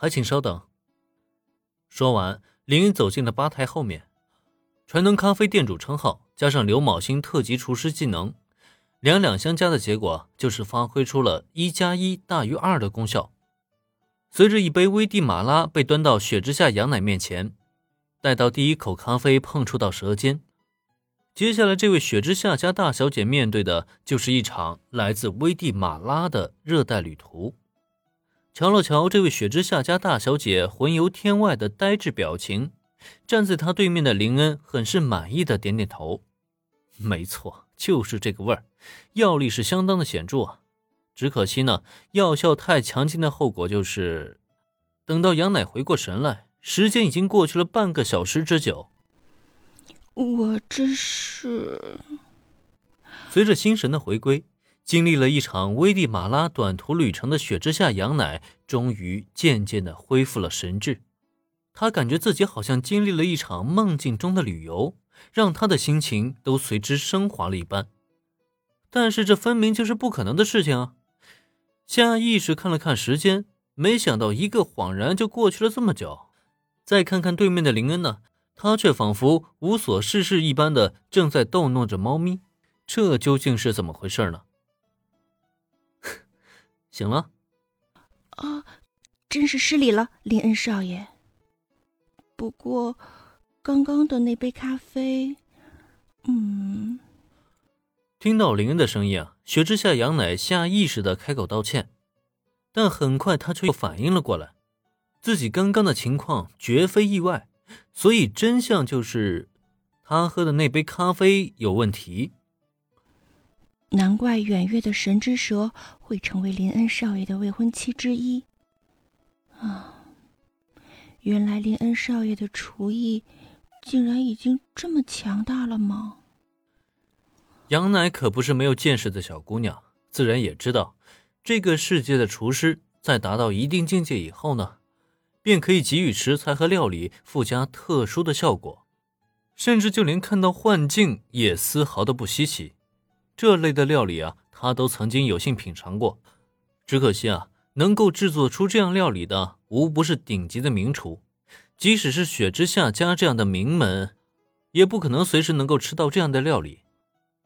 还请稍等。说完，林恩走进了吧台后面。传能咖啡店主称号加上刘卯星特级厨师技能，两两相加的结果就是发挥出了一加一大于二的功效。随着一杯危地马拉被端到雪之下羊奶面前，待到第一口咖啡碰触到舌尖，接下来这位雪之下家大小姐面对的就是一场来自危地马拉的热带旅途。瞧了瞧这位雪之下家大小姐魂游天外的呆滞表情。站在她对面的林恩很是满意的点点头，没错，就是这个味儿，药力是相当的显著啊。只可惜呢，药效太强劲的后果就是，等到杨乃回过神来，时间已经过去了半个小时之久。我这是……随着心神的回归，经历了一场危地马拉短途旅程的雪之下杨乃，终于渐渐的恢复了神智。他感觉自己好像经历了一场梦境中的旅游，让他的心情都随之升华了一般。但是这分明就是不可能的事情啊！下意识看了看时间，没想到一个恍然就过去了这么久。再看看对面的林恩呢，他却仿佛无所事事一般的正在逗弄着猫咪。这究竟是怎么回事呢？醒了？啊，真是失礼了，林恩少爷。不过，刚刚的那杯咖啡，嗯。听到林恩的声音啊，雪之下杨乃下意识的开口道歉，但很快他却又反应了过来，自己刚刚的情况绝非意外，所以真相就是他喝的那杯咖啡有问题。难怪远月的神之蛇会成为林恩少爷的未婚妻之一，啊。原来林恩少爷的厨艺竟然已经这么强大了吗？杨乃可不是没有见识的小姑娘，自然也知道，这个世界的厨师在达到一定境界以后呢，便可以给予食材和料理附加特殊的效果，甚至就连看到幻境也丝毫的不稀奇。这类的料理啊，他都曾经有幸品尝过，只可惜啊。能够制作出这样料理的，无不是顶级的名厨。即使是雪之下家这样的名门，也不可能随时能够吃到这样的料理。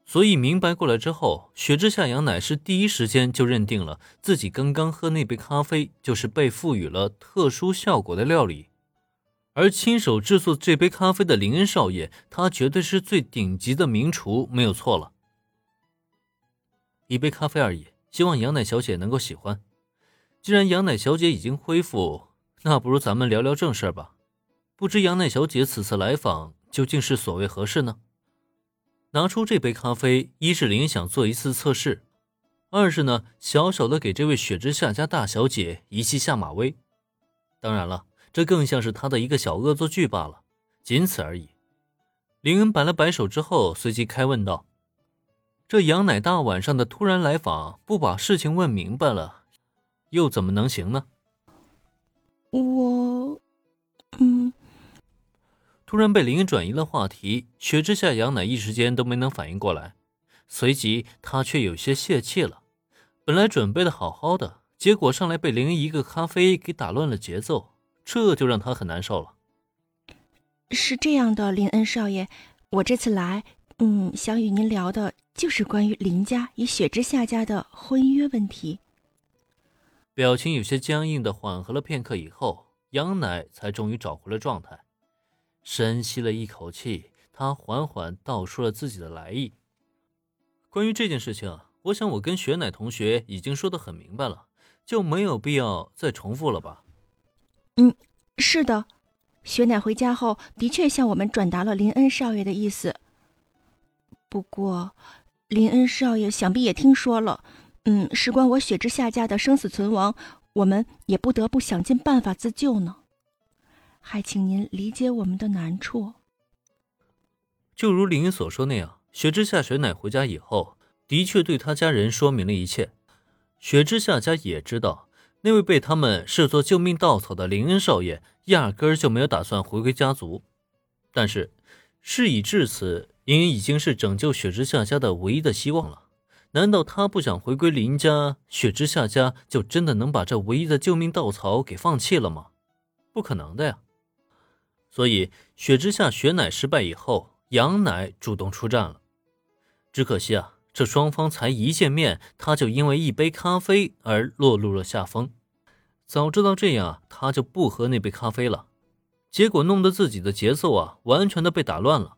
所以明白过来之后，雪之下羊奶是第一时间就认定了自己刚刚喝那杯咖啡就是被赋予了特殊效果的料理。而亲手制作这杯咖啡的林恩少爷，他绝对是最顶级的名厨，没有错了。一杯咖啡而已，希望杨奶小姐能够喜欢。既然杨乃小姐已经恢复，那不如咱们聊聊正事吧。不知杨乃小姐此次来访究竟是所谓何事呢？拿出这杯咖啡，一是林想做一次测试，二是呢小小的给这位雪之下家大小姐一记下马威。当然了，这更像是他的一个小恶作剧罢了，仅此而已。林恩摆了摆手之后，随即开问道：“这杨乃大晚上的突然来访，不把事情问明白了？”又怎么能行呢？我，嗯。突然被林恩转移了话题，雪之下杨乃一时间都没能反应过来，随即他却有些泄气了。本来准备的好好的，结果上来被林恩一个咖啡给打乱了节奏，这就让他很难受了。是这样的，林恩少爷，我这次来，嗯，想与您聊的就是关于林家与雪之下家的婚约问题。表情有些僵硬的缓和了片刻以后，杨乃才终于找回了状态，深吸了一口气，他缓缓道出了自己的来意。关于这件事情，我想我跟雪乃同学已经说的很明白了，就没有必要再重复了吧？嗯，是的，雪乃回家后的确向我们转达了林恩少爷的意思。不过，林恩少爷想必也听说了。嗯，事关我雪之下家的生死存亡，我们也不得不想尽办法自救呢。还请您理解我们的难处。就如林云所说那样，雪之下雪乃回家以后，的确对他家人说明了一切。雪之下家也知道，那位被他们视作救命稻草的林恩少爷，压根儿就没有打算回归家族。但是，事已至此，林恩已经是拯救雪之下家的唯一的希望了。难道他不想回归林家，雪之下家就真的能把这唯一的救命稻草给放弃了吗？不可能的呀。所以雪之下雪乃失败以后，杨乃主动出战了。只可惜啊，这双方才一见面，他就因为一杯咖啡而落入了下风。早知道这样，他就不喝那杯咖啡了。结果弄得自己的节奏啊，完全的被打乱了。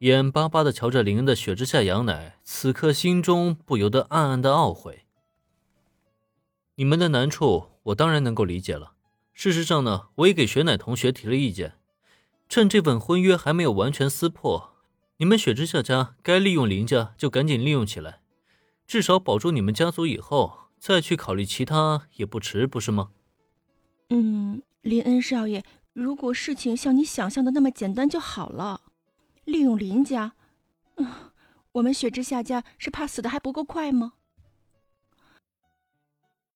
眼巴巴的瞧着林恩的雪之下羊奶，此刻心中不由得暗暗的懊悔。你们的难处，我当然能够理解了。事实上呢，我也给雪乃同学提了意见，趁这份婚约还没有完全撕破，你们雪之下家该利用林家就赶紧利用起来，至少保住你们家族以后，再去考虑其他也不迟，不是吗？嗯，林恩少爷，如果事情像你想象的那么简单就好了。利用林家，嗯，我们雪之下家是怕死的还不够快吗？